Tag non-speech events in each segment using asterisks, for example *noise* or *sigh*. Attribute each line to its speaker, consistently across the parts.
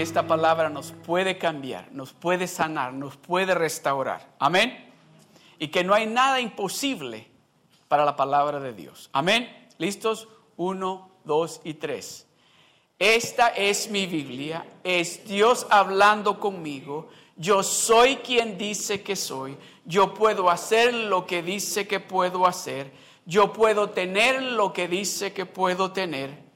Speaker 1: esta palabra nos puede cambiar, nos puede sanar, nos puede restaurar. Amén. Y que no hay nada imposible para la palabra de Dios. Amén. ¿Listos? Uno, dos y tres. Esta es mi Biblia, es Dios hablando conmigo. Yo soy quien dice que soy. Yo puedo hacer lo que dice que puedo hacer. Yo puedo tener lo que dice que puedo tener.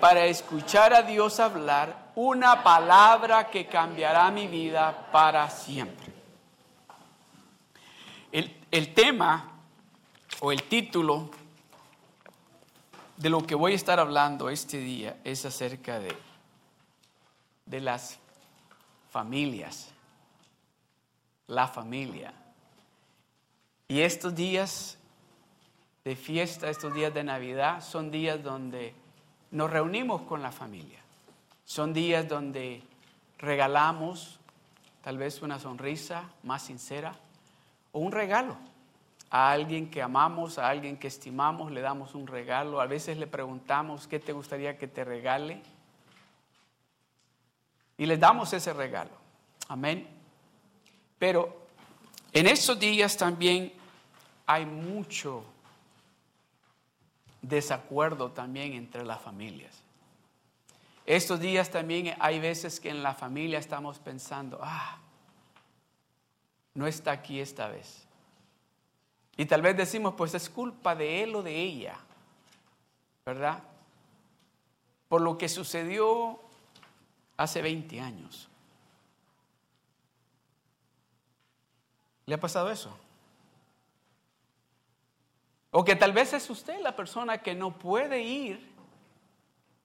Speaker 1: Para escuchar a Dios hablar una palabra que cambiará mi vida para siempre. El, el, tema o el título de lo que voy a estar hablando este día es acerca de, de las familias, la familia. Y estos días de fiesta, estos días de Navidad, son días donde nos reunimos con la familia. Son días donde regalamos tal vez una sonrisa más sincera o un regalo a alguien que amamos, a alguien que estimamos, le damos un regalo. A veces le preguntamos qué te gustaría que te regale y le damos ese regalo. Amén. Pero en estos días también hay mucho desacuerdo también entre las familias. Estos días también hay veces que en la familia estamos pensando, ah, no está aquí esta vez. Y tal vez decimos, pues es culpa de él o de ella, ¿verdad? Por lo que sucedió hace 20 años. ¿Le ha pasado eso? O que tal vez es usted la persona que no puede ir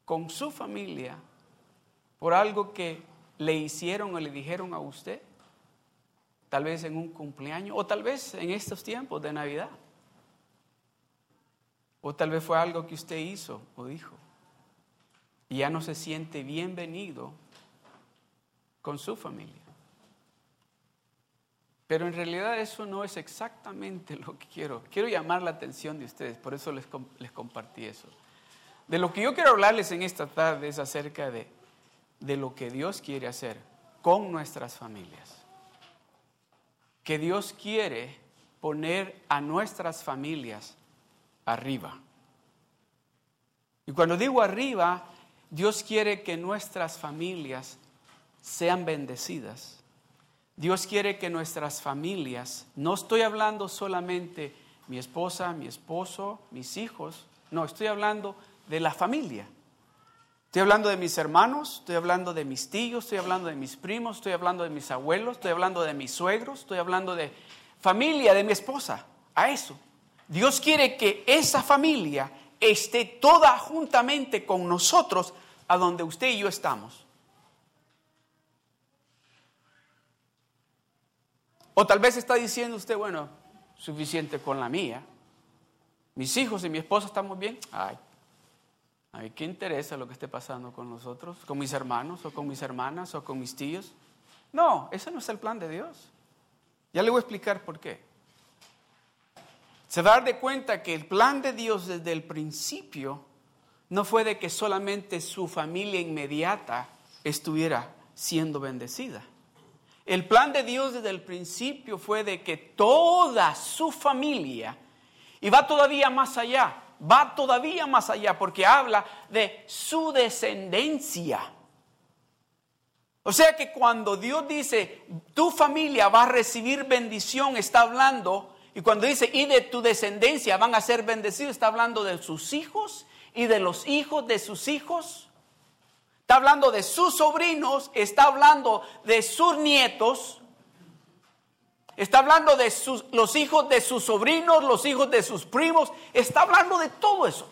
Speaker 1: con su familia por algo que le hicieron o le dijeron a usted. Tal vez en un cumpleaños o tal vez en estos tiempos de Navidad. O tal vez fue algo que usted hizo o dijo. Y ya no se siente bienvenido con su familia. Pero en realidad eso no es exactamente *laughs* lo que quiero. Quiero llamar la atención de ustedes, por eso les, les compartí eso. De lo que yo quiero hablarles en esta tarde es acerca de, de lo que Dios quiere hacer con nuestras familias. Que Dios quiere poner a nuestras familias arriba. Y cuando digo arriba, Dios quiere que nuestras familias sean bendecidas Dios quiere que nuestras familias, no estoy hablando solamente mi esposa, mi esposo, mis hijos, no, estoy hablando de la familia. Estoy hablando de mis hermanos, estoy hablando de mis tíos, estoy hablando de mis primos, estoy hablando de mis abuelos, estoy hablando de mis suegros, estoy hablando de familia, de mi esposa, a eso. Dios quiere que esa familia esté toda juntamente con nosotros a donde usted y yo estamos. O tal vez está diciendo usted, bueno, suficiente con la mía. Mis hijos y mi esposa estamos bien. Ay, a ¿qué interesa lo que esté pasando con nosotros? ¿Con mis hermanos o con mis hermanas o con mis tíos? No, ese no es el plan de Dios. Ya le voy a explicar por qué. Se va a dar de cuenta que el plan de Dios desde el principio no fue de que solamente su familia inmediata estuviera siendo bendecida. El plan de Dios desde el principio fue de que toda su familia, y va todavía más allá, va todavía más allá porque habla de su descendencia. O sea que cuando Dios dice, tu familia va a recibir bendición, está hablando, y cuando dice, y de tu descendencia van a ser bendecidos, está hablando de sus hijos y de los hijos de sus hijos está hablando de sus sobrinos, está hablando de sus nietos, está hablando de sus, los hijos de sus sobrinos, los hijos de sus primos, está hablando de todo eso.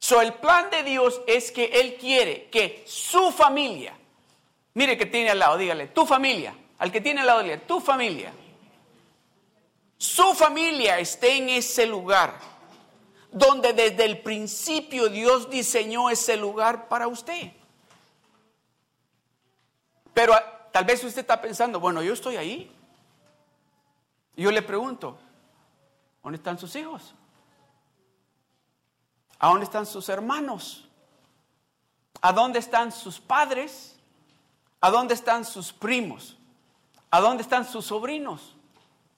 Speaker 1: So, el plan de Dios es que Él quiere que su familia, mire que tiene al lado, dígale, tu familia, al que tiene al lado, dígale, tu familia, su familia esté en ese lugar donde desde el principio Dios diseñó ese lugar para usted. Pero ah, tal vez usted está pensando, bueno, yo estoy ahí. Y yo le pregunto, ¿dónde están sus hijos? ¿A dónde están sus hermanos? ¿A dónde están sus padres? ¿A dónde están sus primos? ¿A dónde están sus sobrinos?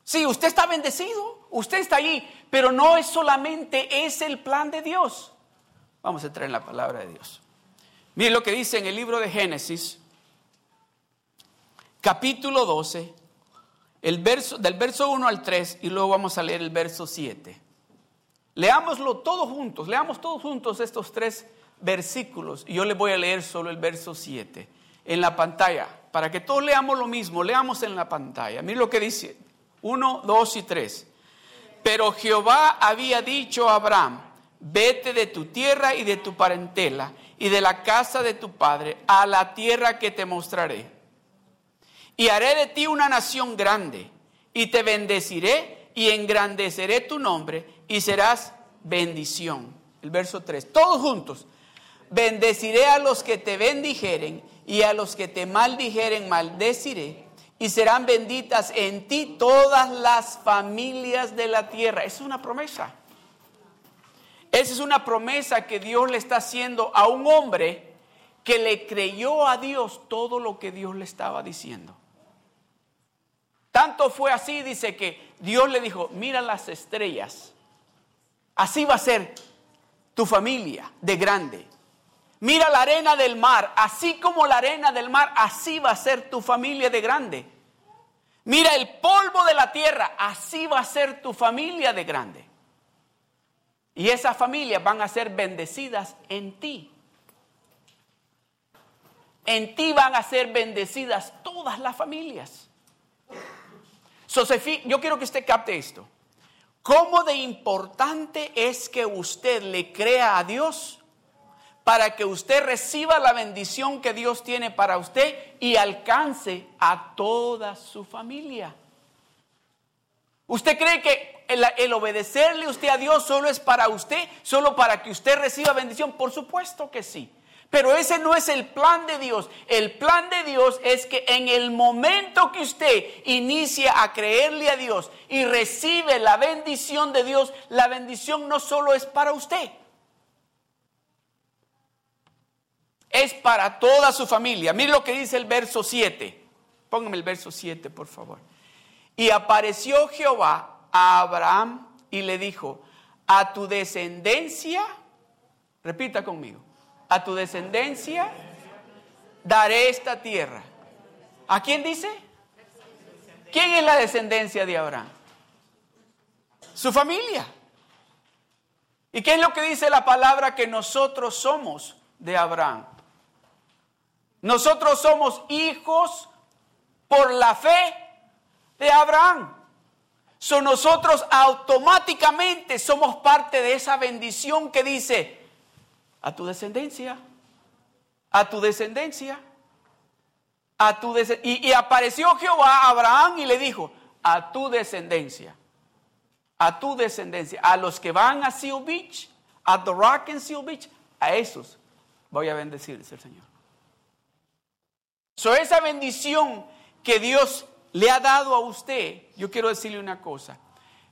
Speaker 1: Sí, usted está bendecido, usted está allí, pero no es solamente es el plan de Dios. Vamos a entrar en la palabra de Dios. Miren lo que dice en el libro de Génesis, capítulo 12, el verso, del verso 1 al 3, y luego vamos a leer el verso 7. Leámoslo todos juntos, leamos todos juntos estos tres versículos, y yo les voy a leer solo el verso 7 en la pantalla, para que todos leamos lo mismo, leamos en la pantalla. Miren lo que dice, 1, 2 y 3. Pero Jehová había dicho a Abraham, vete de tu tierra y de tu parentela y de la casa de tu padre a la tierra que te mostraré. Y haré de ti una nación grande y te bendeciré y engrandeceré tu nombre y serás bendición. El verso 3, todos juntos. Bendeciré a los que te bendijeren y a los que te maldijeren maldeciré y serán benditas en ti todas las familias de la tierra. Es una promesa. Esa es una promesa que Dios le está haciendo a un hombre que le creyó a Dios todo lo que Dios le estaba diciendo. Tanto fue así, dice que Dios le dijo, mira las estrellas, así va a ser tu familia de grande. Mira la arena del mar, así como la arena del mar, así va a ser tu familia de grande. Mira el polvo de la tierra, así va a ser tu familia de grande. Y esas familias van a ser bendecidas en ti. En ti van a ser bendecidas todas las familias. yo quiero que usted capte esto. ¿Cómo de importante es que usted le crea a Dios para que usted reciba la bendición que Dios tiene para usted y alcance a toda su familia? ¿Usted cree que el, obedecerle usted a Dios solo es para usted, solo para que usted reciba bendición? Por supuesto que sí. Pero ese no es el plan de Dios. El plan de Dios es que en el momento que usted inicia a creerle a Dios y recibe la bendición de Dios, la bendición no solo es para usted. Es para toda su familia. Mire lo que dice el verso 7. Póngame el verso 7, por favor. Y apareció Jehová a Abraham y le dijo, a tu descendencia, repita conmigo, a tu descendencia daré esta tierra. ¿A quién dice? ¿Quién es la descendencia de Abraham? Su familia. ¿Y qué es lo que dice la palabra que nosotros somos de Abraham? Nosotros somos hijos por la fe de Abraham. So nosotros automáticamente somos parte de esa bendición que dice, a tu descendencia, a tu descendencia, a tu descendencia. Y, apareció Jehová a Abraham y le dijo, a tu descendencia, a tu descendencia, a los que van a Seal Beach, a The Rock and Seal Beach, a esos voy a bendecir, dice el Señor. So esa bendición que Dios le ha dado a usted, yo quiero decirle una cosa,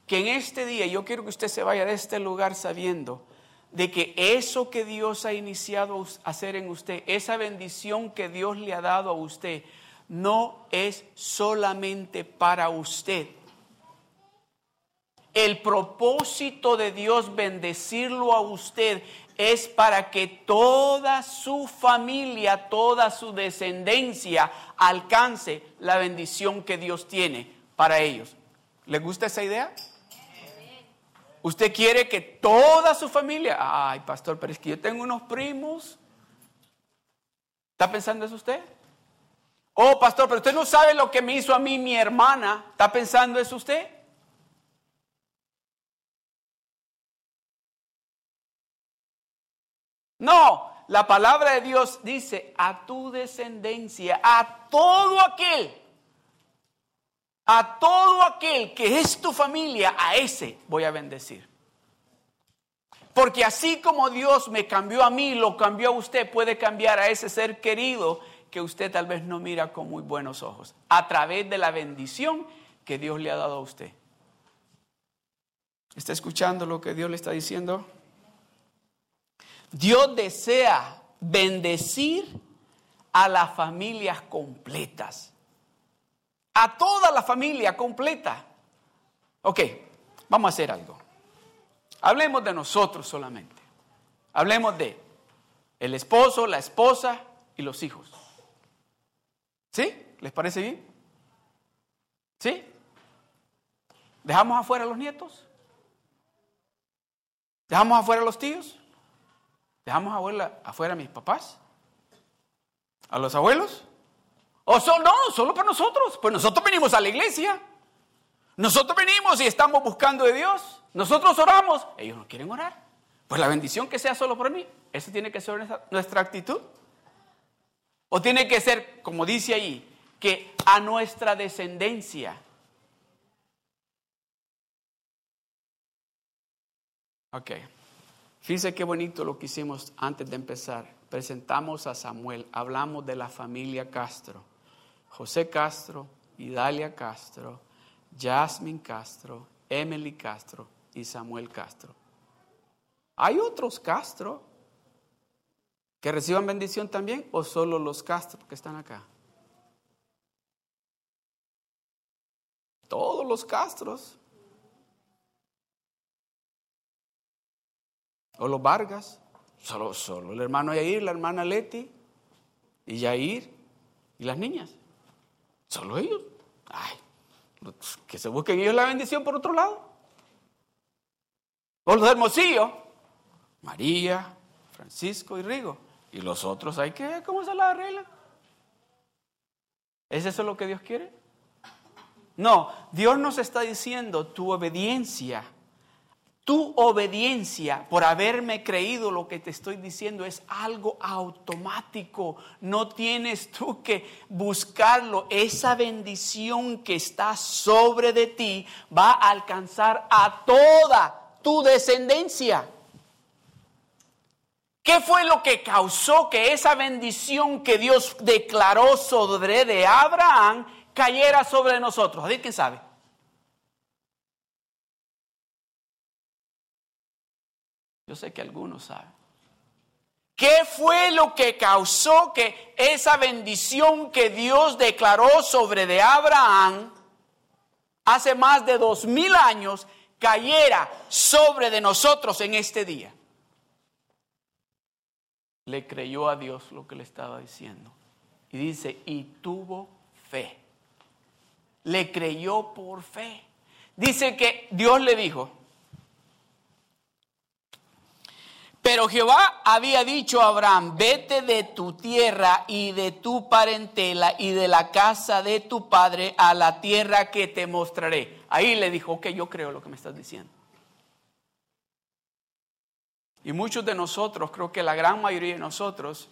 Speaker 1: que en este día yo quiero que usted se vaya de este lugar sabiendo de que eso que Dios ha iniciado a hacer en usted, esa bendición que Dios le ha dado a usted, no es solamente para usted. El propósito de Dios bendecirlo a usted es para que toda su familia, toda su descendencia alcance la bendición que Dios tiene para ellos. ¿Le gusta esa idea? ¿Usted quiere que toda su familia, ay pastor, pero es que yo tengo unos primos? ¿Está pensando eso usted? Oh, pastor, pero usted no sabe lo que me hizo a mí mi hermana. ¿Está pensando eso usted? No, la palabra de Dios dice a tu descendencia, a todo aquel, a todo aquel que es tu familia, a ese voy a bendecir. Porque así como Dios me cambió a mí, lo cambió a usted, puede cambiar a ese ser querido que usted tal vez no mira con muy buenos ojos, a través de la bendición que Dios le ha dado a usted. ¿Está escuchando lo que Dios le está diciendo? Dios desea bendecir a las familias completas. A toda la familia completa. Ok, vamos a hacer algo. Hablemos de nosotros solamente. Hablemos de el esposo, la esposa y los hijos. ¿Sí? ¿Les parece bien? ¿Sí? ¿Dejamos afuera a los nietos? ¿Dejamos afuera a los tíos? ¿Dejamos afuera, afuera a mis papás? ¿A los abuelos? ¿O solo, no, solo para nosotros? Pues nosotros venimos a la iglesia. Nosotros venimos y estamos buscando de Dios. Nosotros oramos. Ellos no quieren orar. Pues la bendición que sea solo por mí. ¿Esa tiene que ser nuestra actitud? ¿O tiene que ser, como dice ahí, que a nuestra descendencia? Ok. Fíjense qué bonito lo que hicimos antes de empezar. Presentamos a Samuel, hablamos de la familia Castro. José Castro, Idalia Castro, Jasmine Castro, Emily Castro y Samuel Castro. ¿Hay otros Castro que reciban bendición también o solo los Castro que están acá? Todos los Castros. O los Vargas. Solo, solo el hermano Yair, la hermana Leti y Yair y las niñas. Solo ellos. Ay, que se busquen ellos la bendición por otro lado. O los Hermosillo, María, Francisco y Rigo. Y los otros hay que ver cómo se la arreglan. ¿Es eso lo que Dios quiere? No, Dios nos está diciendo tu obediencia tu obediencia por haberme creído lo que te estoy diciendo es algo automático. No tienes tú que buscarlo. Esa bendición que está sobre de ti va a alcanzar a toda tu descendencia. ¿Qué fue lo que causó que esa bendición que Dios declaró sobre de Abraham cayera sobre nosotros? A ver, ¿quién sabe? Yo sé que algunos saben. ¿Qué fue lo que causó que esa bendición que Dios declaró sobre de Abraham hace más de dos mil años cayera sobre de nosotros en este día? Le creyó a Dios lo que le estaba diciendo. Y dice, y tuvo fe. Le creyó por fe. Dice que Dios le dijo, Pero Jehová había dicho a Abraham, vete de tu tierra y de tu parentela y de la casa de tu padre a la tierra que te mostraré. Ahí le dijo, ok, yo creo lo que me estás diciendo. Y muchos de nosotros, creo que la gran mayoría de nosotros,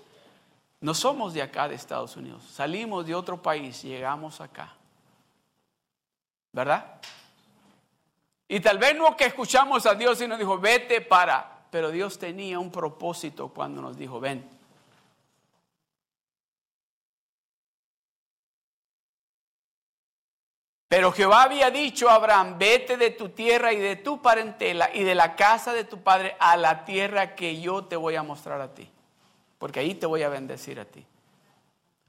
Speaker 1: no somos de acá de Estados Unidos. Salimos de otro país llegamos acá. ¿Verdad? Y tal vez no que escuchamos a Dios y nos dijo, vete para pero Dios tenía un propósito cuando nos dijo, ven. Pero Jehová había dicho a Abraham, vete de tu tierra y de tu parentela y de la casa de tu padre a la tierra que yo te voy a mostrar a ti, porque ahí te voy a bendecir a ti.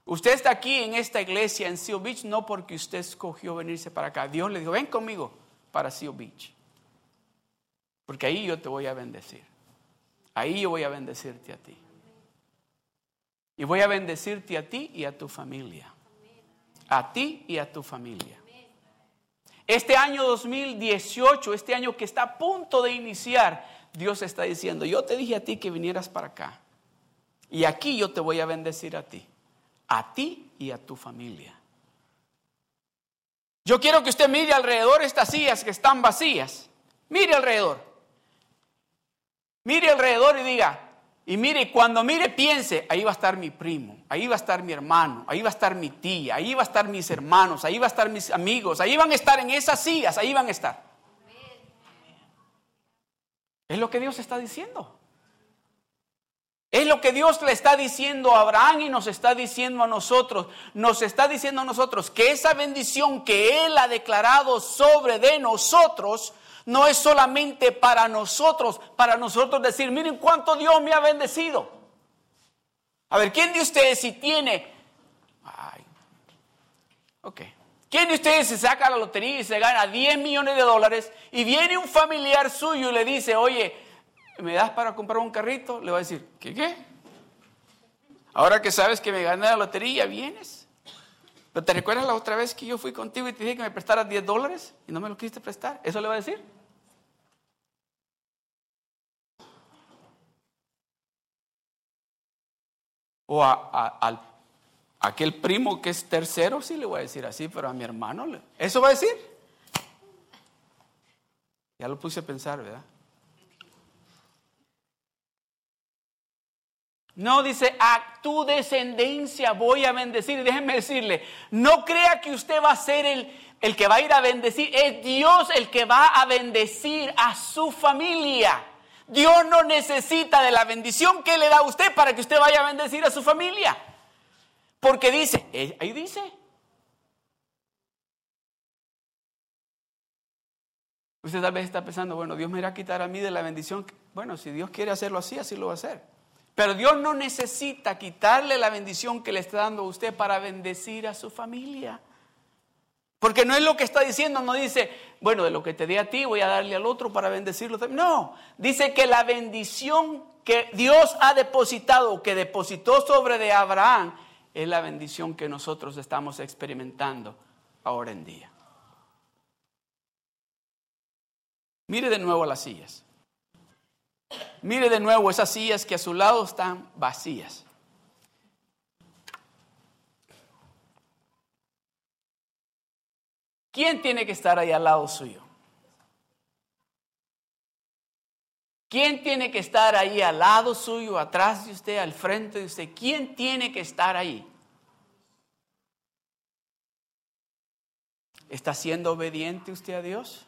Speaker 1: Usted está aquí en esta iglesia en Seal Beach no porque usted escogió venirse para acá. Dios le dijo, ven conmigo para Seal Beach, porque ahí yo te voy a bendecir. Ahí yo voy a bendecirte a ti. Y voy a bendecirte a ti y a tu familia. A ti y a tu familia. Este año 2018, este año que está a punto de iniciar, Dios está diciendo, yo te dije a ti que vinieras para acá. Y aquí yo te voy a bendecir a ti. A ti y a tu familia. Yo quiero que usted mire alrededor estas sillas que están vacías. Mire alrededor. Mire alrededor y diga, y mire, cuando mire, piense, ahí va a estar mi primo, ahí va a estar mi hermano, ahí va a estar mi tía, ahí va a estar mis hermanos, ahí va a estar mis amigos, ahí van a estar en esas sillas, ahí van a estar. Es lo que Dios está diciendo. Es lo que Dios le está diciendo a Abraham y nos está diciendo a nosotros. Nos está diciendo a nosotros que esa bendición que Él ha declarado sobre de nosotros no es solamente para nosotros, para nosotros decir, miren cuánto Dios me ha bendecido. A ver, ¿quién de ustedes si tiene... Ay, ok. ¿Quién de ustedes se saca la lotería y se gana 10 millones de dólares y viene un familiar suyo y le dice, oye, ¿me das para comprar un carrito? Le va a decir, ¿qué qué? Ahora que sabes que me gané la lotería, vienes. Pero ¿te recuerdas la otra vez que yo fui contigo y te dije que me prestaras 10 dólares y no me lo quisiste prestar? ¿Eso le va a decir? O a, aquel primo que es tercero, sí le voy a decir así, pero a mi hermano, ¿eso va a decir? Ya lo puse a pensar, ¿verdad? No dice, a tu descendencia voy a bendecir. Déjenme decirle, no crea que usted va a ser el, el que va a ir a bendecir. Es Dios el que va a bendecir a su familia. Dios no necesita de la bendición que le da a usted para que usted vaya a bendecir a su familia. Porque dice, eh, ahí dice. Usted tal vez está pensando, bueno, Dios me irá a quitar a mí de la bendición. Bueno, si Dios quiere hacerlo así, así lo va a hacer. Pero Dios no necesita quitarle la bendición que le está dando a usted para bendecir a su familia. Porque no es lo que está diciendo, no dice, bueno, de lo que te di a ti voy a darle al otro para bendecirlo No, dice que la bendición que Dios ha depositado, que depositó sobre de Abraham, es la bendición que nosotros estamos experimentando ahora en día. Mire de nuevo las sillas. Mire de nuevo esas sillas que a su lado están vacías. ¿Quién tiene que estar ahí al lado suyo? ¿Quién tiene que estar ahí al lado suyo, atrás de usted, al frente de usted? ¿Quién tiene que estar ahí? ¿Está siendo obediente usted a Dios?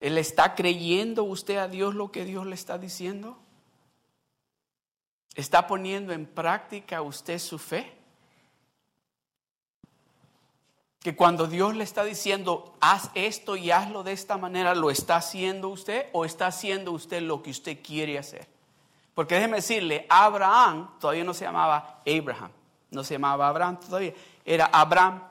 Speaker 1: ¿Él está creyendo usted a Dios lo que Dios le está diciendo? ¿Está poniendo en práctica usted su fe? Que cuando Dios le está diciendo, haz esto y hazlo de esta manera, ¿lo está haciendo usted o está haciendo usted lo que usted quiere hacer? Porque déjeme decirle, Abraham todavía no se llamaba Abraham, no se llamaba Abraham todavía, era Abraham.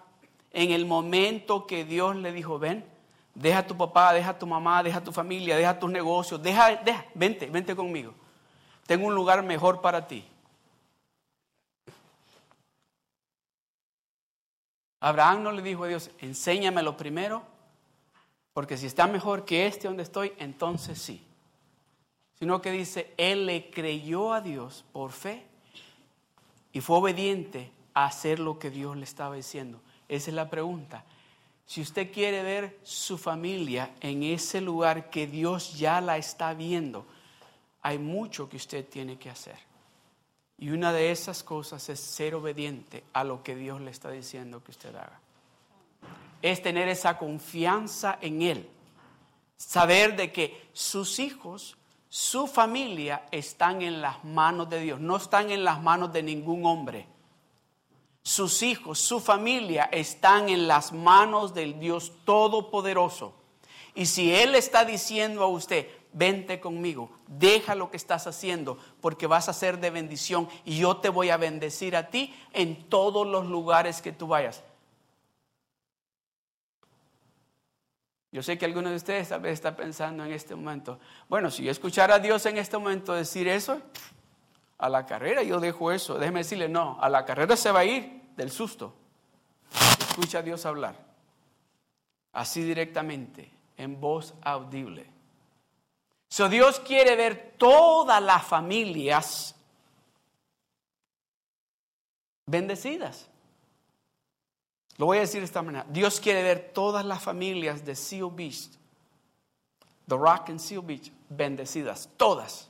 Speaker 1: En el momento que Dios le dijo, ven, deja a tu papá, deja a tu mamá, deja a tu familia, deja tus negocios, deja, deja, vente, vente conmigo. Tengo un lugar mejor para ti. Abraham no le dijo a Dios, enséñamelo primero, porque si está mejor que este donde estoy, entonces sí. Sino que dice, él le creyó a Dios por fe y fue obediente a hacer lo que Dios le estaba diciendo. Esa es la pregunta. Si usted quiere ver su familia en ese lugar que Dios ya la está viendo, hay mucho que usted tiene que hacer. Y una de esas cosas es ser obediente a lo que Dios le está diciendo que usted haga. Es tener esa confianza en Él. Saber de que sus hijos, su familia están en las manos de Dios, no están en las manos de ningún hombre. Sus hijos, su familia están en las manos del Dios Todopoderoso. Y si Él está diciendo a usted, vente conmigo, deja lo que estás haciendo, porque vas a ser de bendición y yo te voy a bendecir a ti en todos los lugares que tú vayas. Yo sé que algunos de ustedes tal vez están pensando en este momento, bueno, si yo escuchara a Dios en este momento decir eso, a la carrera yo dejo eso. Déjeme decirle, no, a la carrera se va a ir del susto. Escucha a Dios hablar, así directamente, en voz audible. So Dios quiere ver todas las familias bendecidas. Lo voy a decir de esta manera. Dios quiere ver todas las familias de Seal Beach, The Rock and Seal Beach, bendecidas. Todas.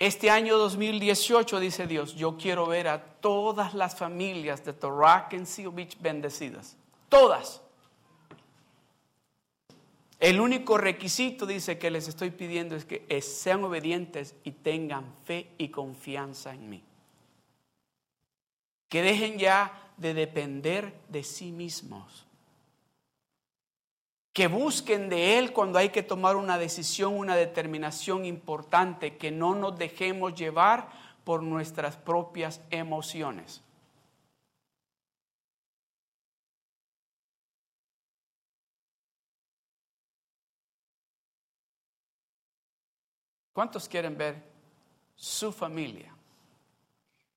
Speaker 1: Este año 2018, dice Dios, yo quiero ver a todas las familias de The Rock and Seal Beach bendecidas. Todas. El único requisito, dice, que les estoy pidiendo es que sean obedientes y tengan fe y confianza en mí. Que dejen ya de depender de sí mismos. que busquen de Él cuando hay que tomar una decisión, una determinación importante, que no nos dejemos llevar por nuestras propias emociones. ¿Cuántos quieren ver su familia?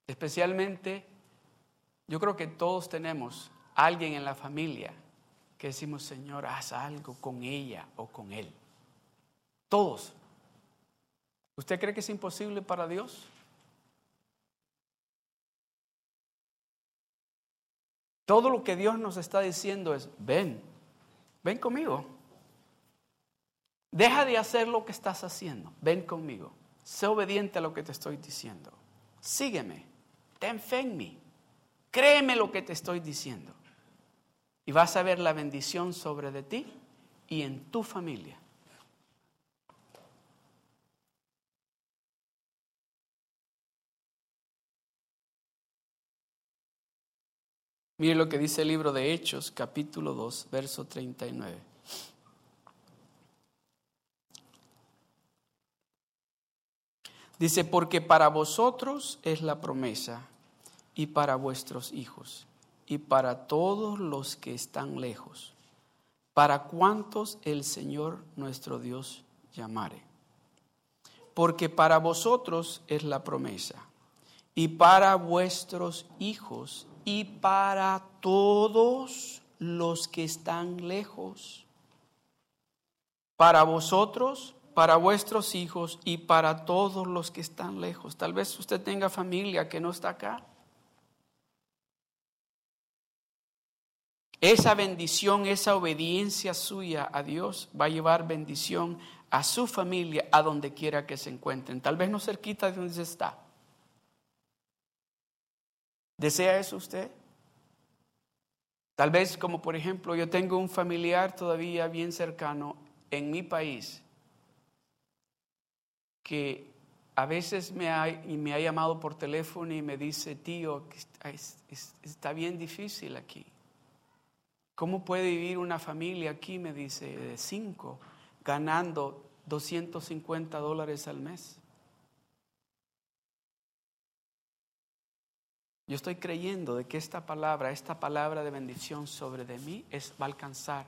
Speaker 1: Especialmente, yo creo que todos tenemos alguien en la familia que decimos, Señor, haz algo con ella o con él. Todos. ¿Usted cree que es imposible para Dios? Todo lo que Dios nos está diciendo es, ven, ven conmigo. Deja de hacer lo que estás haciendo. Ven conmigo. Sé obediente a lo que te estoy diciendo. Sígueme. Ten fe en mí. Créeme lo que te estoy diciendo. Y vas a ver la bendición sobre de ti y en tu familia. Mire lo que dice el libro de Hechos, capítulo 2, verso 39. Dice, porque para vosotros es la promesa y para vuestros hijos y para todos los que están lejos, para cuantos el Señor nuestro Dios llamare. Porque para vosotros es la promesa y para vuestros hijos y para todos los que están lejos. Para vosotros para vuestros hijos y para todos los que están lejos. Tal vez usted tenga familia que no está acá. Esa bendición, esa obediencia suya a Dios va a llevar bendición a su familia, a donde quiera que se encuentren. Tal vez no cerquita de donde está. ¿Desea eso usted? Tal vez como por ejemplo yo tengo un familiar todavía bien cercano en mi país que a veces me ha, y me ha llamado por teléfono y me dice, tío, está bien difícil aquí. ¿Cómo puede vivir una familia aquí, me dice, de cinco, ganando 250 dólares al mes? Yo estoy creyendo de que esta palabra, esta palabra de bendición sobre de mí, es, va a alcanzar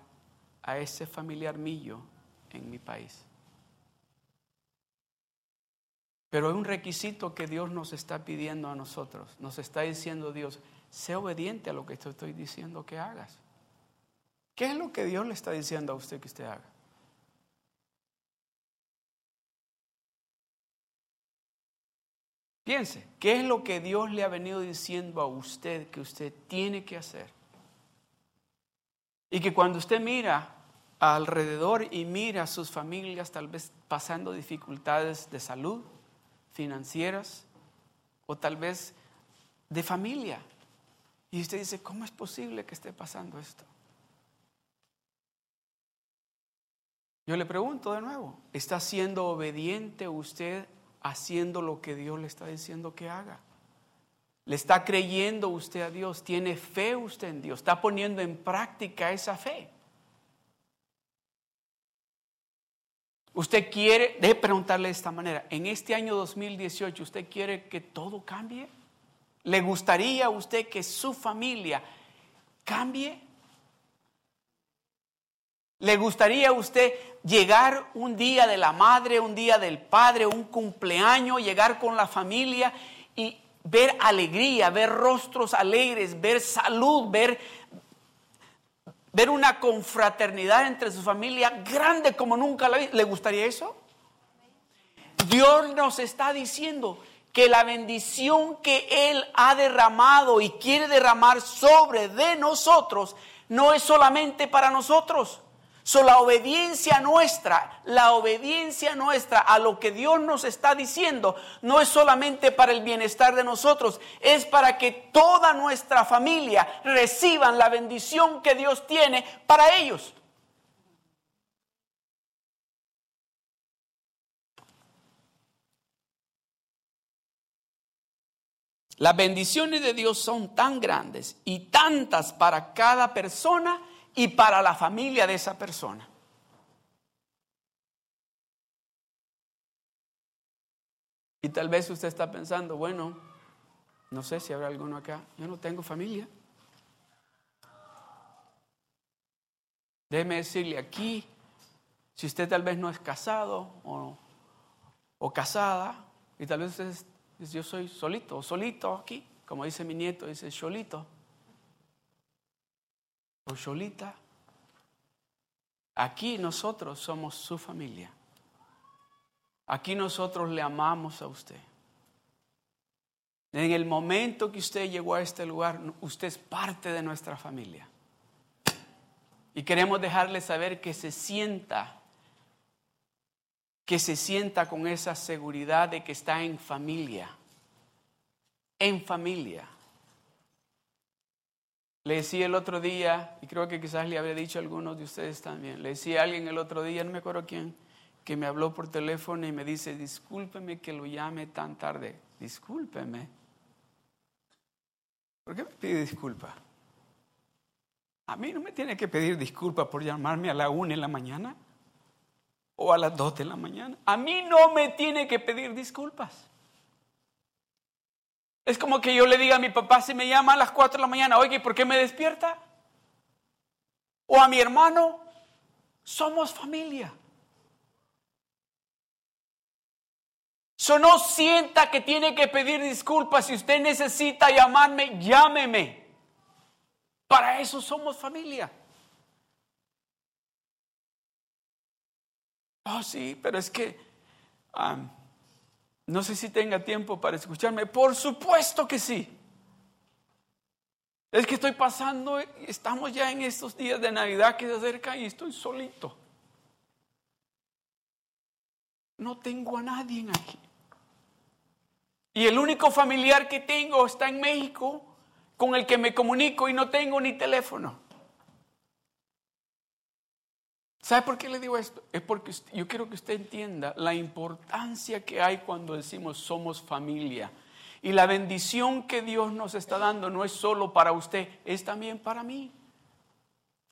Speaker 1: a ese familiar mío en mi país. Pero hay un requisito que Dios nos está pidiendo a nosotros. Nos está diciendo Dios, sé obediente a lo que te estoy diciendo que hagas. ¿Qué es lo que Dios le está diciendo a usted que usted haga? Piense, ¿qué es lo que Dios le ha venido diciendo a usted que usted tiene que hacer? Y que cuando usted mira alrededor y mira a sus familias tal vez pasando dificultades de salud, financieras o tal vez de familia. Y usted dice, ¿cómo es posible que esté pasando esto? Yo le pregunto de nuevo, ¿está siendo obediente usted haciendo lo que Dios le está diciendo que haga? ¿Le está creyendo usted a Dios? ¿Tiene fe usted en Dios? ¿Está poniendo en práctica esa fe? Usted quiere, deje preguntarle de esta manera, en este año 2018, ¿usted quiere que todo cambie? ¿Le gustaría a usted que su familia cambie? ¿Le gustaría a usted llegar un día de la madre, un día del padre, un cumpleaños, llegar con la familia y ver alegría, ver rostros alegres, ver salud, ver, ver una confraternidad entre su familia grande como nunca la vi. ¿Le gustaría eso? Dios nos está diciendo que la bendición que Él ha derramado y quiere derramar sobre de nosotros no es solamente para nosotros, So, la obediencia nuestra, la obediencia nuestra a lo que Dios nos está diciendo, no es solamente para el bienestar de nosotros, es para que toda nuestra familia reciban la bendición que Dios tiene para ellos. Las bendiciones de Dios son tan grandes y tantas para cada persona y para la familia de esa persona. Y tal vez usted está pensando, bueno, no sé si habrá alguno acá, yo no tengo familia. Déjeme decirle aquí, si usted tal vez no es casado o, o casada, y tal vez usted dice, yo soy solito o solito aquí, como dice mi nieto, dice solito solita. Aquí nosotros somos su familia. Aquí nosotros le amamos a usted. En el momento que usted llegó a este lugar, usted es parte de nuestra familia. Y queremos dejarle saber que se sienta, que se sienta con esa seguridad de que está en familia. En familia. Le decía el otro día, y creo que quizás le había dicho a algunos de ustedes también, le decía a alguien el otro día, no me acuerdo quién, que me habló por teléfono y me dice, discúlpeme que lo llame tan tarde. Discúlpeme. ¿Por qué me pide disculpa? A mí no me tiene que pedir disculpa por llamarme a la una en la mañana o a las dos de la mañana. A mí no me tiene que pedir disculpas. Es como que yo le diga a mi papá si me llama a las cuatro de la mañana, oye, ¿por qué me despierta? O a mi hermano, somos familia. So no sienta que tiene que pedir disculpas. Si usted necesita llamarme, llámeme. Para eso somos familia. Oh, sí, pero es que no sé si tenga tiempo para escucharme. Por supuesto que sí. Es que estoy pasando, estamos ya en estos días de Navidad que se acercan y estoy solito. No tengo a nadie aquí. Y el único familiar que tengo está en México con el que me comunico y no tengo ni teléfono. ¿Sabe por qué le digo esto? Es porque yo quiero que usted entienda la importancia que hay cuando decimos somos familia. Y la bendición que Dios nos está dando no es solo para usted, es también para mí.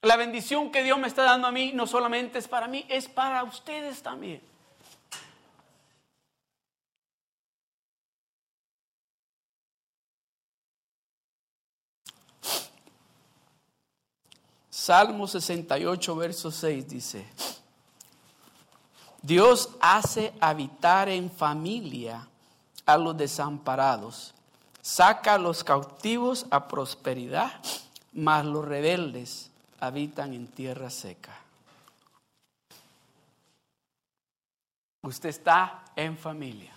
Speaker 1: La bendición que Dios me está dando a mí no solamente es para mí, es para ustedes también. Salmo 68, verso 6 dice, Dios hace habitar en familia a los desamparados, saca a los cautivos a prosperidad, mas los rebeldes habitan en tierra seca. Usted está en familia.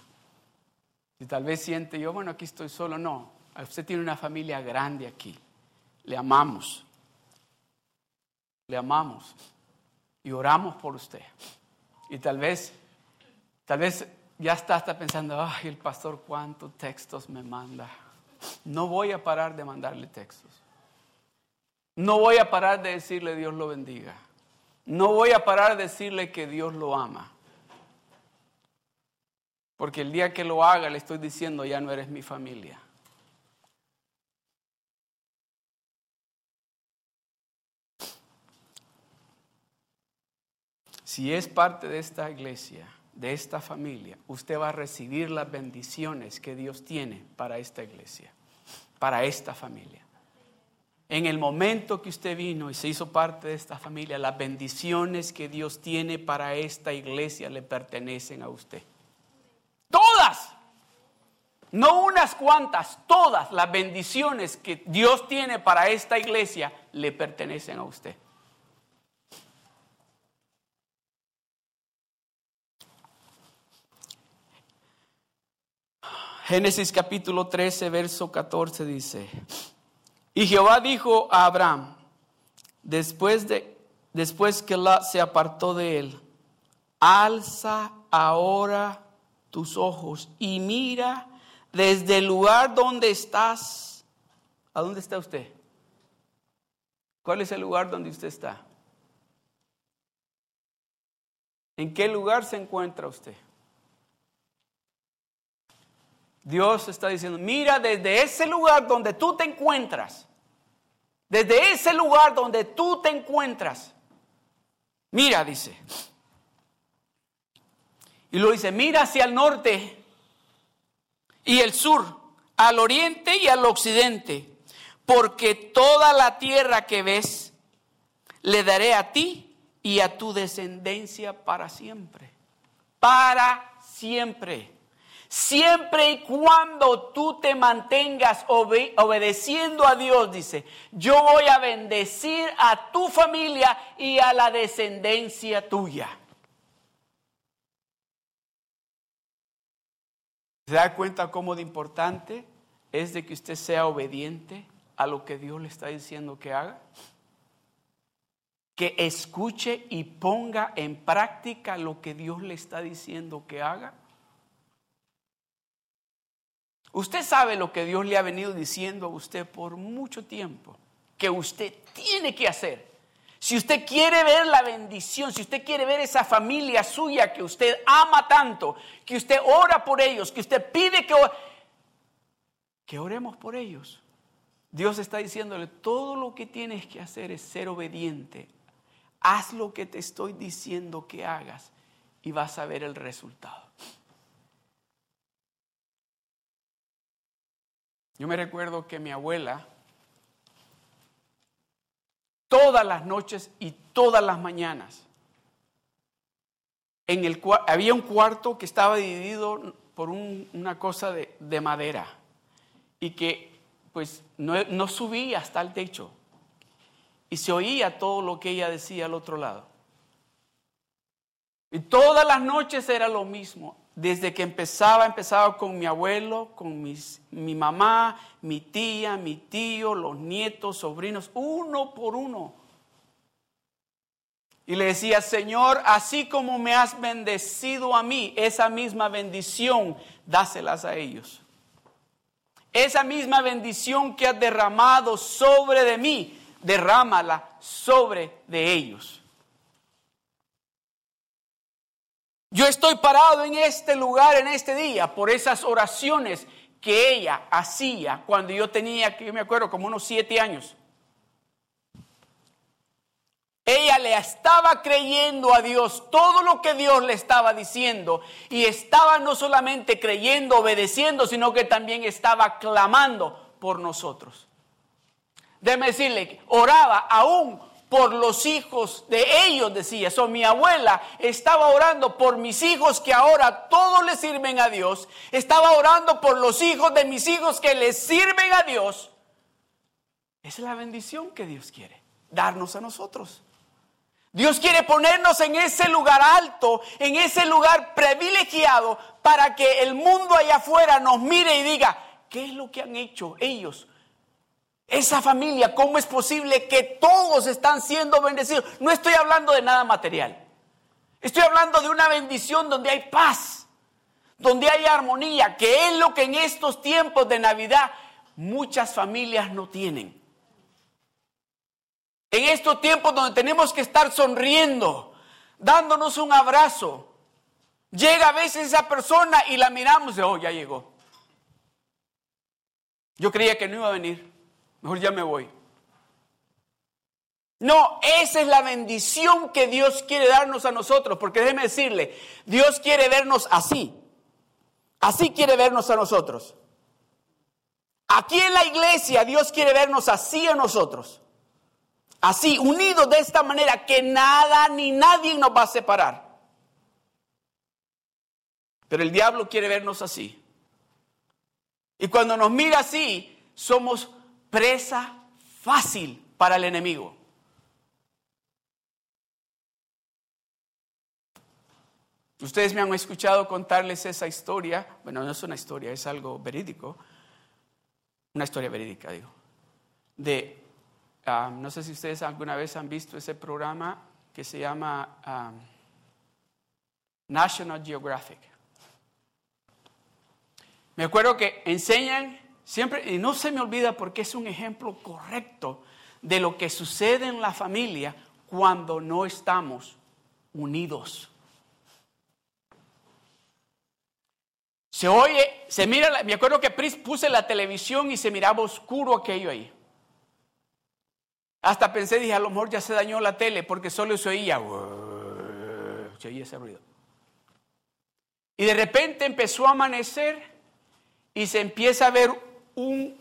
Speaker 1: Y tal vez siente yo, bueno, aquí estoy solo. No, usted tiene una familia grande aquí. Le amamos le amamos y oramos por usted. Y tal vez, tal vez ya está hasta pensando, ay, el pastor cuántos textos me manda. No voy a parar de mandarle textos. No voy a parar de decirle Dios lo bendiga. No voy a parar de decirle que Dios lo ama. Porque el día que lo haga le estoy diciendo, ya no eres mi familia. Si es parte de esta iglesia, de esta familia, usted va a recibir las bendiciones que Dios tiene para esta iglesia, para esta familia. En el momento que usted vino y se hizo parte de esta familia, las bendiciones que Dios tiene para esta iglesia le pertenecen a usted. Todas. No unas cuantas, todas las bendiciones que Dios tiene para esta iglesia le pertenecen a usted. Génesis capítulo 13, verso 14 dice, y Jehová dijo a Abraham, después, de, después que la, se apartó de él, alza ahora tus ojos y mira desde el lugar donde estás. ¿A dónde está usted? ¿Cuál es el lugar donde usted está? ¿En qué lugar se encuentra usted? Dios está diciendo, mira desde ese lugar donde tú te encuentras, Desde ese lugar donde tú te encuentras. Mira, dice. Y lo dice, mira hacia el norte y el sur, al oriente y al occidente, porque toda la tierra que ves le daré a ti y a tu descendencia para siempre. Para siempre. Siempre y cuando tú te mantengas obedeciendo a Dios, dice, yo voy a bendecir a tu familia y a la descendencia tuya. ¿Se da cuenta cómo de importante es de que usted sea obediente a lo que Dios le está diciendo que haga? Que escuche y ponga en práctica lo que Dios le está diciendo que haga. Usted sabe lo que Dios le ha venido diciendo a usted por mucho tiempo, que usted tiene que hacer. Si usted quiere ver la bendición, si usted quiere ver esa familia suya que usted ama tanto, que usted ora por ellos, que usted pide que, que oremos por ellos, Dios está diciéndole, todo lo que tienes que hacer es ser obediente. Haz lo que te estoy diciendo que hagas y vas a ver el resultado. Yo me recuerdo que mi abuela, todas las noches y todas las mañanas, en el, había un cuarto que estaba dividido por una cosa de, madera y que pues no, no subía hasta el techo y se oía todo lo que ella decía al otro lado. Y todas las noches era lo mismo desde que empezaba, empezaba con mi abuelo, con mi mamá, mi tía, mi tío, los nietos, sobrinos, uno por uno. Y le decía, Señor, así como me has bendecido a mí, esa misma bendición, dáselas a ellos. Esa misma bendición que has derramado sobre de mí, derrámala sobre de ellos. Yo estoy parado en este lugar, en este día, por esas oraciones que ella hacía cuando yo tenía, que yo me acuerdo, como unos siete años. Ella le estaba creyendo a Dios todo lo que Dios le estaba diciendo y estaba no solamente creyendo, obedeciendo, sino que también estaba clamando por nosotros. Déjeme decirle, oraba aún por los hijos de ellos, decía. So, mi abuela estaba orando por mis hijos que ahora todos le sirven a Dios. Estaba orando por los hijos de mis hijos que le sirven a Dios. Esa es la bendición que Dios quiere darnos a nosotros. Dios quiere ponernos en ese lugar alto, en ese lugar privilegiado, para que el mundo allá afuera nos mire y diga, ¿qué es lo que han hecho ellos esa familia, ¿cómo es posible que todos están siendo bendecidos? No estoy hablando de nada material. Estoy hablando de una bendición donde hay paz, donde hay armonía, que es lo que en estos tiempos de Navidad muchas familias no tienen. En estos tiempos donde tenemos que estar sonriendo, dándonos un abrazo, llega a veces esa persona y la miramos y, oh, ya llegó. Yo creía que no iba a venir. Mejor ya me voy. No, esa es la bendición que Dios quiere darnos a nosotros, porque déjeme decirle, Dios quiere vernos así. Así quiere vernos a nosotros. Aquí en la iglesia Dios quiere vernos así a nosotros. Así, unidos de esta manera que nada ni nadie nos va a separar. Pero el diablo quiere vernos así. Y cuando nos mira así, somos presa fácil para el enemigo. Ustedes me han escuchado contarles esa historia, bueno, no es una historia, es algo verídico, una historia verídica, digo, de, ah, no sé si ustedes alguna vez han visto ese programa que se llama ah, National Geographic. Me acuerdo que enseñan Siempre, y no se me olvida porque es un ejemplo correcto de lo que sucede en la familia cuando no estamos unidos. Se oye, se mira, me acuerdo que puse la televisión y se miraba oscuro aquello ahí. Hasta pensé, dije, a lo mejor ya se dañó la tele porque solo se oía, se oía ese ruido. Y de repente empezó a amanecer y se empieza a ver un,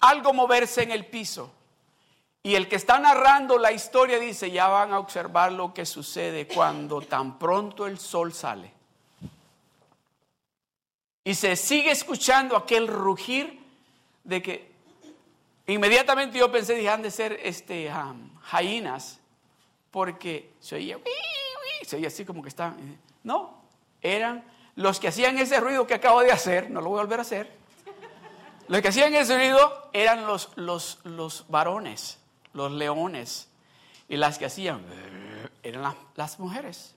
Speaker 1: algo moverse en el piso. Y el que está narrando la historia dice, ya van a observar lo que sucede cuando tan pronto el sol sale. Y se sigue escuchando aquel rugir de que inmediatamente yo pensé, dije, han de ser este, jainas, porque se oía, se oía así como que está. No, eran los que hacían ese ruido que acabo de hacer, no lo voy a volver a hacer. Los que hacían ese ruido eran los, los, los varones, los leones. Y las que hacían *laughs* eran las mujeres.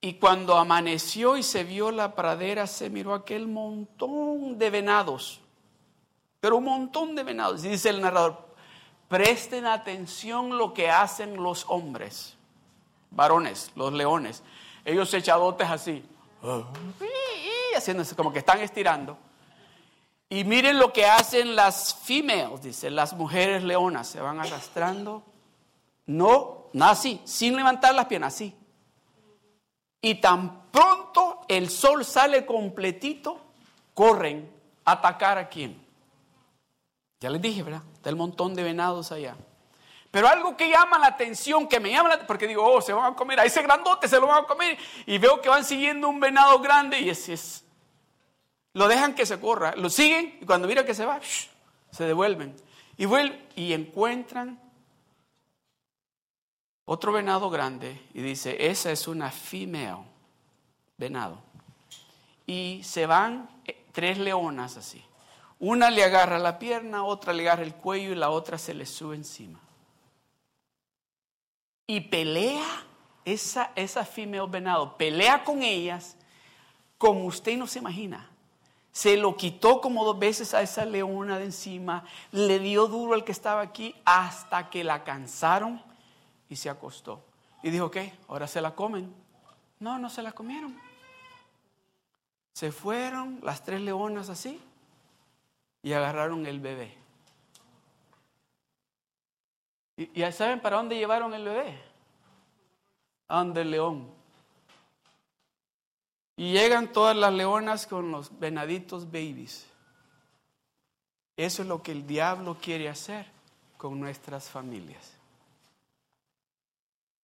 Speaker 1: Y cuando amaneció y se vio la pradera, se miró aquel montón de venados. Pero un montón de venados. Y dice el narrador, presten atención lo que hacen los hombres, varones, los leones. Ellos echadotes así, *laughs* haciéndose como que están estirando. Y miren lo que hacen las females, dice, las mujeres leonas, se van arrastrando. No, no así, sin levantar las piernas, así. Y tan pronto el sol sale completito, corren a atacar a quién. Ya les dije, ¿verdad? Está el montón de venados allá. Pero algo que llama la atención, que me llama la porque digo, oh, se van a comer, a ese grandote se lo van a comer. Y veo que van siguiendo un venado grande y ese es. Lo dejan que se corra, lo siguen y cuando mira que se va, se devuelven. Y vuelven y encuentran otro venado grande y dice, esa es una female venado. Y se van eh, tres leonas así. Una le agarra la pierna, otra le agarra el cuello y la otra se le sube encima. Y pelea esa, esa venado, pelea con ellas como usted no se imagina. Se lo quitó como dos veces a esa leona de encima, le dio duro al que estaba aquí hasta que la cansaron y se acostó. Y dijo, ¿qué? Ahora se la comen. No, no se la comieron. Se fueron las tres leonas así y agarraron el bebé. ¿Y, saben para dónde llevaron el bebé? A donde el león. Y llegan todas las leonas con los venaditos babies. Eso es lo que el diablo quiere hacer con nuestras familias.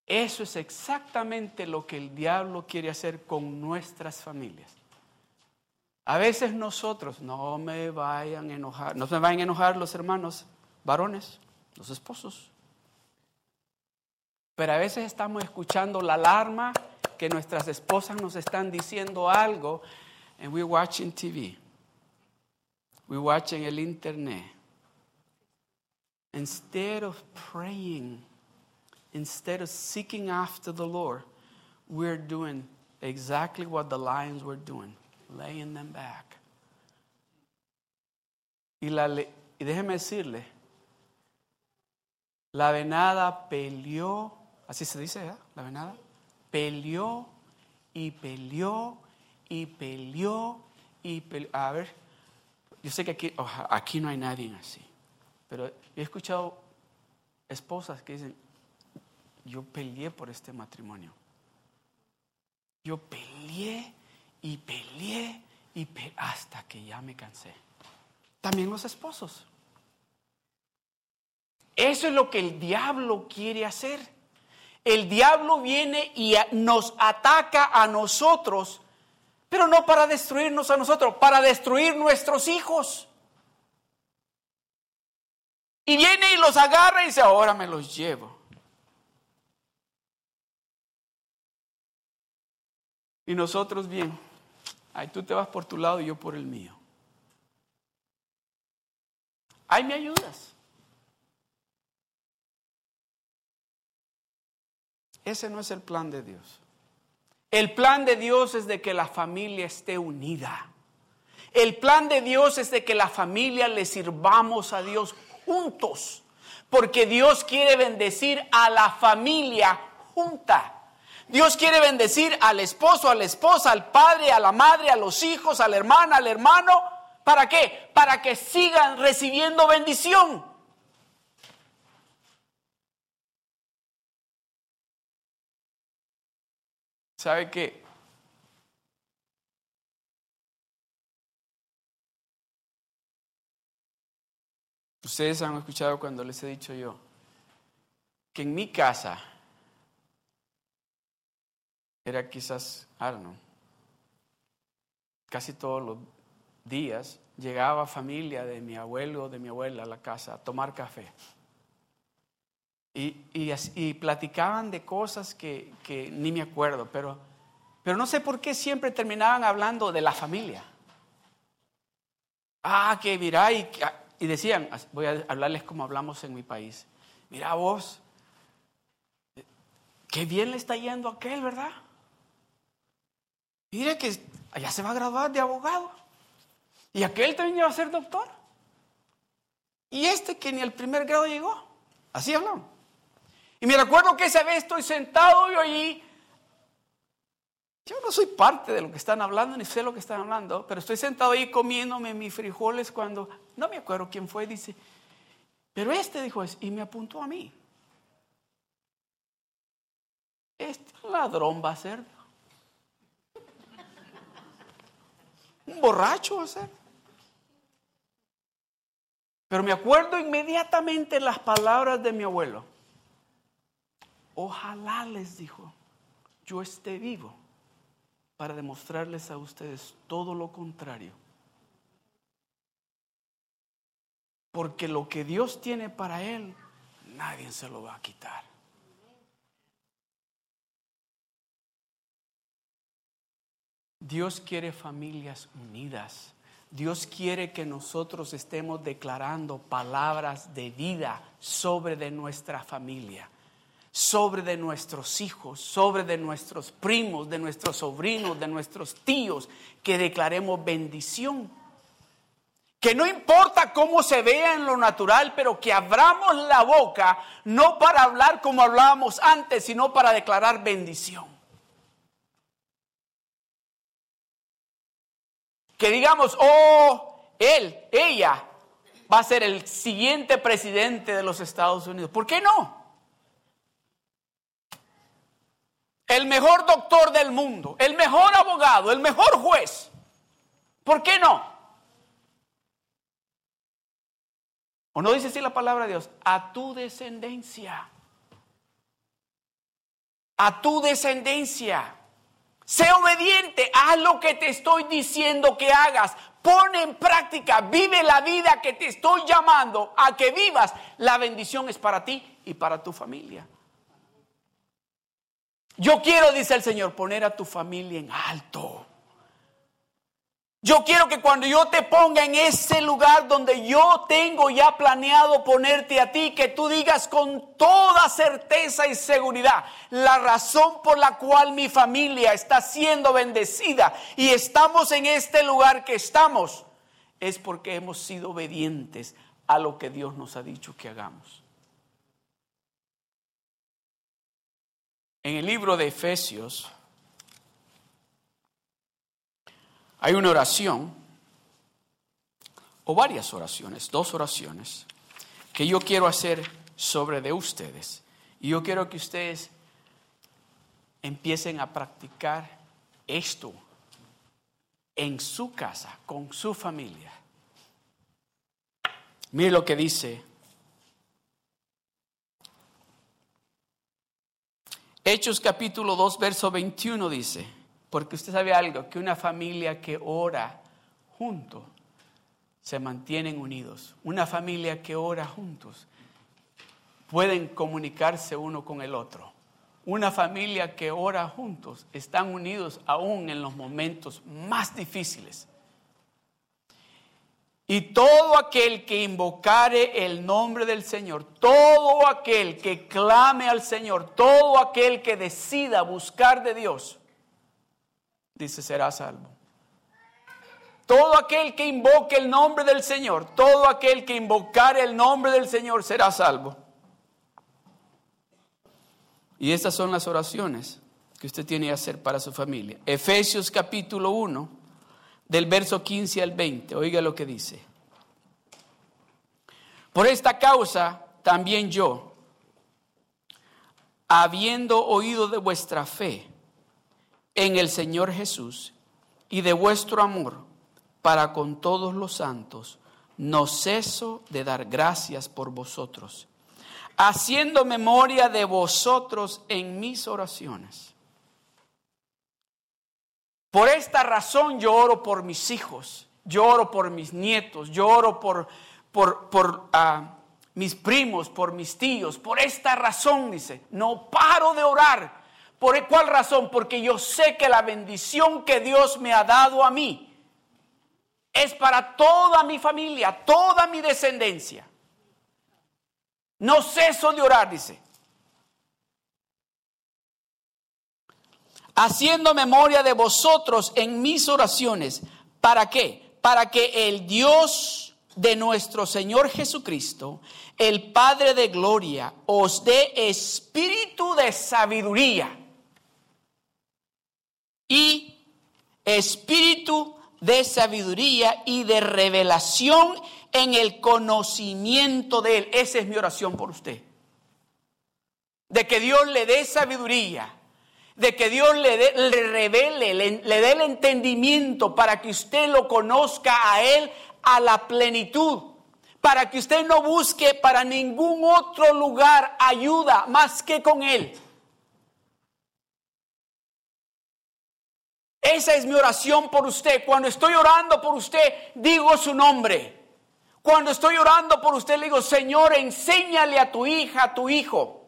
Speaker 1: Eso es exactamente lo que el diablo quiere hacer con nuestras familias. A veces nosotros, no me vayan a enojar, no se vayan a enojar los hermanos varones, los esposos. Pero a veces estamos escuchando la alarma que nuestras esposas nos están diciendo algo and we're watching TV. We're watching el internet. Instead of praying instead of seeking after the Lord, we're doing exactly what the lions were doing, laying them back. Y, déjeme decirle, la venada peleó, así se dice, ¿eh? La venada peleó y peleó y peleó y peleó. A ver, yo sé que aquí, aquí no hay nadie así, pero he escuchado esposas que dicen, yo peleé por este matrimonio. Yo peleé y peleé y hasta que ya me cansé. También los esposos. Eso es lo que el diablo quiere hacer. El diablo viene y nos ataca a nosotros, pero no para destruirnos a nosotros, para destruir nuestros hijos. Y viene y los agarra y dice, ahora me los llevo. Y nosotros bien, ahí tú te vas por tu lado y yo por el mío. Ahí me ayudas. Ese no es el plan de Dios. El plan de Dios es de que la familia esté unida. El plan de Dios es de que la familia le sirvamos a Dios juntos. Porque Dios quiere bendecir a la familia junta. Dios quiere bendecir al esposo, a la esposa, al padre, a la madre, a los hijos, a la hermana, al hermano. ¿Para qué? Para que sigan recibiendo bendición. ¿Sabe qué? Ustedes han escuchado cuando les he dicho yo que en mi casa era quizás, know, casi todos los días llegaba familia de mi abuelo o de mi abuela a la casa a tomar café. Y, y, platicaban de cosas que, ni me acuerdo, pero, pero no sé por qué siempre terminaban hablando de la familia. Ah, que mira, y, decían, voy a hablarles como hablamos en mi país, mira vos, qué bien le está yendo a aquel, ¿verdad? Mire que allá se va a graduar de abogado. Y aquel también va a ser doctor. Y este que ni el primer grado llegó. Así hablamos. Y me recuerdo que esa vez estoy sentado yo allí. Yo no soy parte de lo que están hablando, ni sé lo que están hablando, pero estoy sentado ahí comiéndome mis frijoles cuando, no me acuerdo quién fue, dice, pero este dijo eso, y me apuntó a mí. Este ladrón va a ser. Un borracho va a ser. Pero me acuerdo inmediatamente las palabras de mi abuelo. Ojalá les dijo, yo esté vivo para demostrarles a ustedes todo lo contrario. Porque lo que Dios tiene para él, nadie se lo va a quitar. Dios quiere familias unidas. Dios quiere que nosotros estemos declarando palabras de vida sobre de nuestra familia, sobre de nuestros hijos, sobre de nuestros primos, de nuestros sobrinos, de nuestros tíos, que declaremos bendición. Que no importa cómo se vea en lo natural, pero que abramos la boca no para hablar como hablábamos antes, sino para declarar bendición. que digamos, oh, él, ella va a ser el siguiente presidente de los Estados Unidos. ¿Por qué no? El mejor doctor del mundo, el mejor abogado, el mejor juez. ¿Por qué no? ¿O no dice así la palabra de Dios? A tu descendencia. A tu descendencia. Sé obediente, haz lo que te estoy diciendo que hagas. Pon en práctica, vive la vida que te estoy llamando a que vivas. La bendición es para ti y para tu familia. Yo quiero, dice el Señor, poner a tu familia en alto. Yo quiero que cuando yo te ponga en ese lugar donde yo tengo ya planeado ponerte a ti, que tú digas con toda certeza y seguridad la razón por la cual mi familia está siendo bendecida y estamos en este lugar que estamos, es porque hemos sido obedientes a lo que Dios nos ha dicho que hagamos. En el libro de Efesios, Hay una oración, o varias oraciones, dos oraciones, que yo quiero hacer sobre de ustedes. Y yo quiero que ustedes empiecen a practicar esto en su casa, con su familia. Mire lo que dice. Hechos capítulo 2, verso 21 dice. Porque usted sabe algo, que una familia que ora junto se mantienen unidos. Una familia que ora juntos pueden comunicarse uno con el otro. Una familia que ora juntos están unidos aún en los momentos más difíciles. Y todo aquel que invocare el nombre del Señor, todo aquel que clame al Señor, todo aquel que decida buscar de Dios, dice, será salvo. Todo aquel que invoque el nombre del Señor, todo aquel que invocare el nombre del Señor será salvo. Y estas son las oraciones que usted tiene que hacer para su familia. Efesios capítulo 1, del verso 15 al 20. Oiga lo que dice. Por esta causa también yo, habiendo oído de vuestra fe, en el Señor Jesús y de vuestro amor para con todos los santos, no ceso de dar gracias por vosotros, haciendo memoria de vosotros en mis oraciones. Por esta razón yo oro por mis hijos, yo oro por mis nietos, yo oro por, ah, mis primos, por mis tíos. Por esta razón, dice, no paro de orar. ¿Por cuál razón? Porque yo sé que la bendición que Dios me ha dado a mí es para toda mi familia, toda mi descendencia. No ceso de orar, dice. Haciendo memoria de vosotros en mis oraciones. ¿Para qué? Para que el Dios de nuestro Señor Jesucristo, el Padre de Gloria, os dé espíritu de sabiduría y espíritu de sabiduría y de revelación en el conocimiento de Él. Esa es mi oración por usted. De que Dios le dé sabiduría, de que Dios le, le revele, le, le dé el entendimiento para que usted lo conozca a Él a la plenitud. Para que usted no busque para ningún otro lugar ayuda más que con Él. Esa es mi oración por usted. Cuando estoy orando por usted, digo su nombre. Cuando estoy orando por usted, le digo, Señor, enséñale a tu hija, a tu hijo.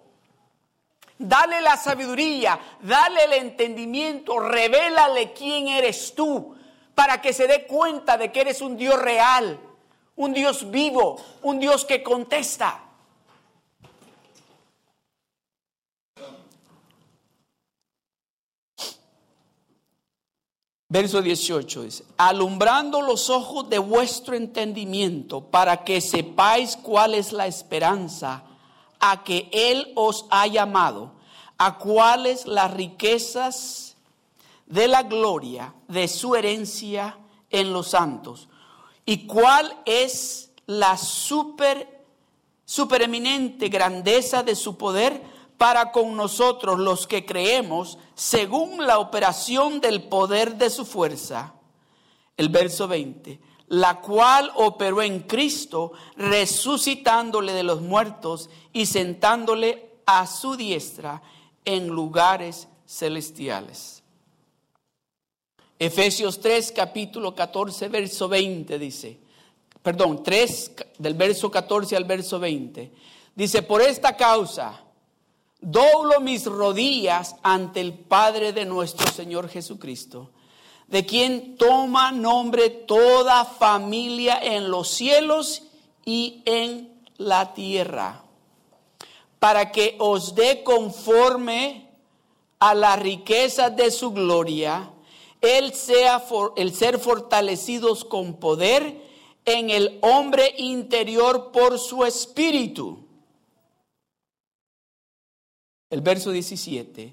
Speaker 1: Dale la sabiduría, dale el entendimiento, revélale quién eres tú, para que se dé cuenta de que eres un Dios real, un Dios vivo, un Dios que contesta. Verso 18 dice, alumbrando los ojos de vuestro entendimiento para que sepáis cuál es la esperanza a que Él os ha llamado, a cuáles las riquezas de la gloria de su herencia en los santos, y cuál es la super, supereminente grandeza de su poder para con nosotros los que creemos según la operación del poder de su fuerza. El verso 20, la cual operó en Cristo, resucitándole de los muertos y sentándole a su diestra en lugares celestiales. Efesios 3, capítulo 14, verso 20 dice, perdón, 3 del verso 14 al verso 20, dice, por esta causa, doblo mis rodillas ante el Padre de nuestro Señor Jesucristo, de quien toma nombre toda familia en los cielos y en la tierra, para que os dé conforme a la riqueza de su gloria, el, sea el ser fortalecidos con poder en el hombre interior por su espíritu. El verso 17,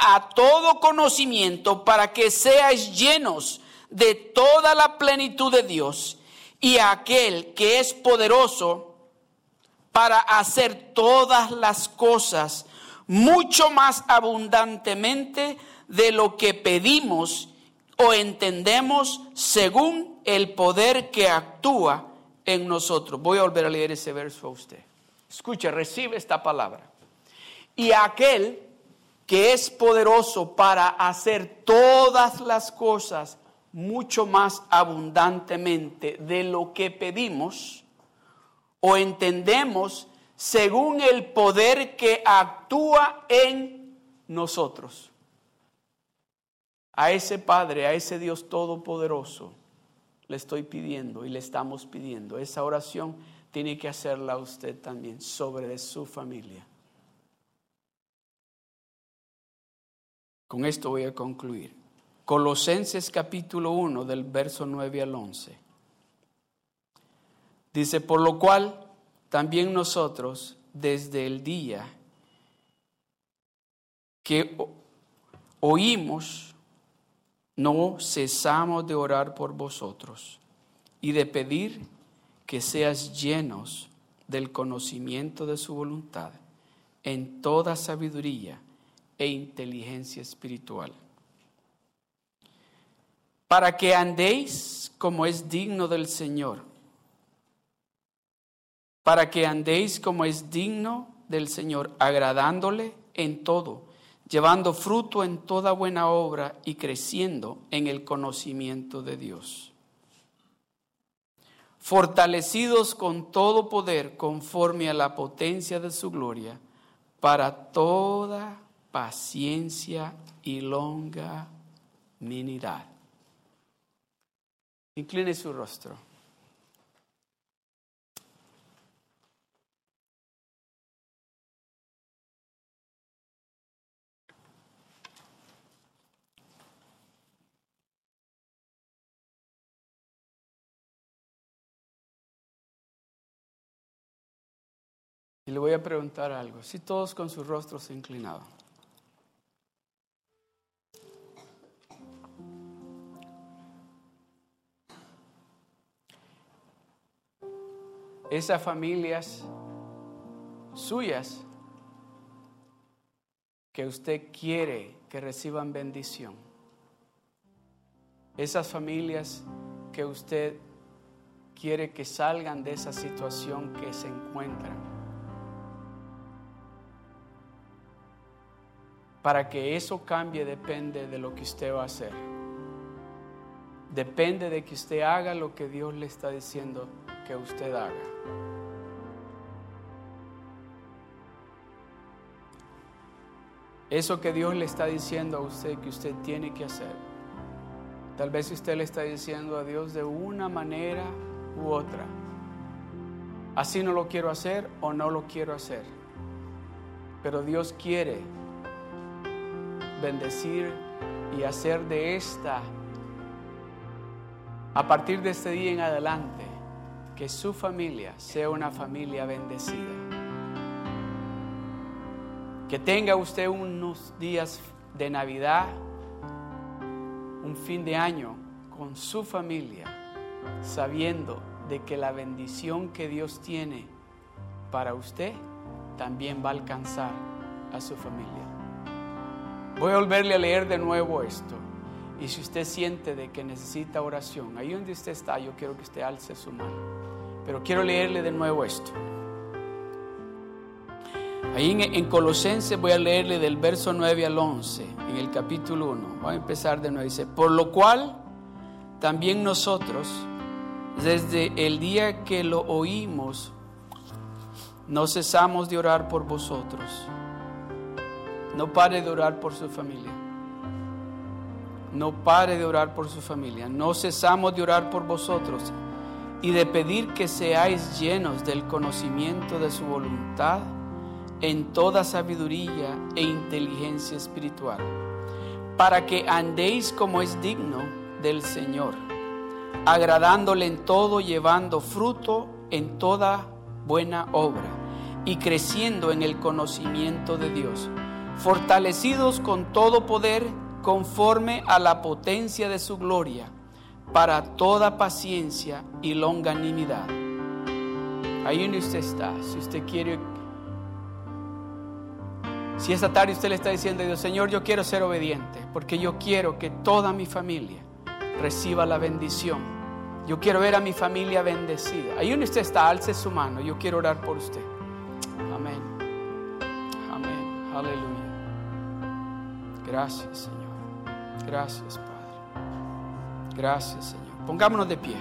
Speaker 1: a todo conocimiento para que seáis llenos de toda la plenitud de Dios y aquel que es poderoso para hacer todas las cosas mucho más abundantemente de lo que pedimos o entendemos según el poder que actúa en nosotros. Voy a volver a leer ese verso a usted. Escucha, recibe esta palabra. Y aquel que es poderoso para hacer todas las cosas mucho más abundantemente de lo que pedimos o entendemos según el poder que actúa en nosotros. A ese Padre, a ese Dios Todopoderoso, le estoy pidiendo y le estamos pidiendo. Esa oración tiene que hacerla usted también sobre su familia. Con esto voy a concluir. Colosenses capítulo 1 del verso 9 al 11. Dice, por lo cual también nosotros desde el día que oímos, no cesamos de orar por vosotros y de pedir que seas llenos del conocimiento de su voluntad en toda sabiduría e inteligencia espiritual, para que andéis como es digno del Señor, para que andéis como es digno del Señor, agradándole en todo, llevando fruto en toda buena obra y creciendo en el conocimiento de Dios. Fortalecidos con todo poder conforme a la potencia de su gloria, para toda paciencia y longanimidad. Incline su rostro. Y le voy a preguntar algo. Si todos con sus rostros inclinados. Esas familias suyas que usted quiere que reciban bendición. Esas familias que usted quiere que salgan de esa situación que se encuentran. Para que eso cambie depende de lo que usted va a hacer. Depende de que usted haga lo que Dios le está diciendo que usted haga. Eso que Dios le está diciendo a usted que usted tiene que hacer. Tal vez usted le está diciendo a Dios de una manera u otra. Así no lo quiero hacer o no lo quiero hacer. Pero Dios quiere bendecir y hacer de esta, a partir de este día en adelante, que su familia sea una familia bendecida. Que tenga usted unos días de Navidad, un fin de año con su familia, sabiendo de que la bendición que Dios tiene para usted también va a alcanzar a su familia. Voy a volverle a leer de nuevo esto. Y si usted siente de que necesita oración, ahí donde usted está, yo quiero que usted alce su mano. Pero quiero leerle de nuevo esto. Ahí en, en, Colosenses voy a leerle del verso 9 al 11, en el capítulo 1. Voy a empezar de nuevo. Dice, por lo cual también nosotros, desde el día que lo oímos, no cesamos de orar por vosotros no pare de orar por su familia. No pare de orar por su familia. No cesamos de orar por vosotros y de pedir que seáis llenos del conocimiento de su voluntad en toda sabiduría e inteligencia espiritual, para que andéis como es digno del Señor, agradándole en todo, llevando fruto en toda buena obra y creciendo en el conocimiento de Dios fortalecidos con todo poder conforme a la potencia de su gloria, para toda paciencia y longanimidad. Ahí donde usted está, si usted quiere, si esta tarde usted le está diciendo a Dios, Señor, yo quiero ser obediente, porque yo quiero que toda mi familia reciba la bendición. Yo quiero ver a mi familia bendecida. Ahí donde usted está, alce su mano, yo quiero orar por usted. Amén. Amén. Aleluya. Gracias, Señor. Gracias, Padre. Gracias, Señor. Pongámonos de pie.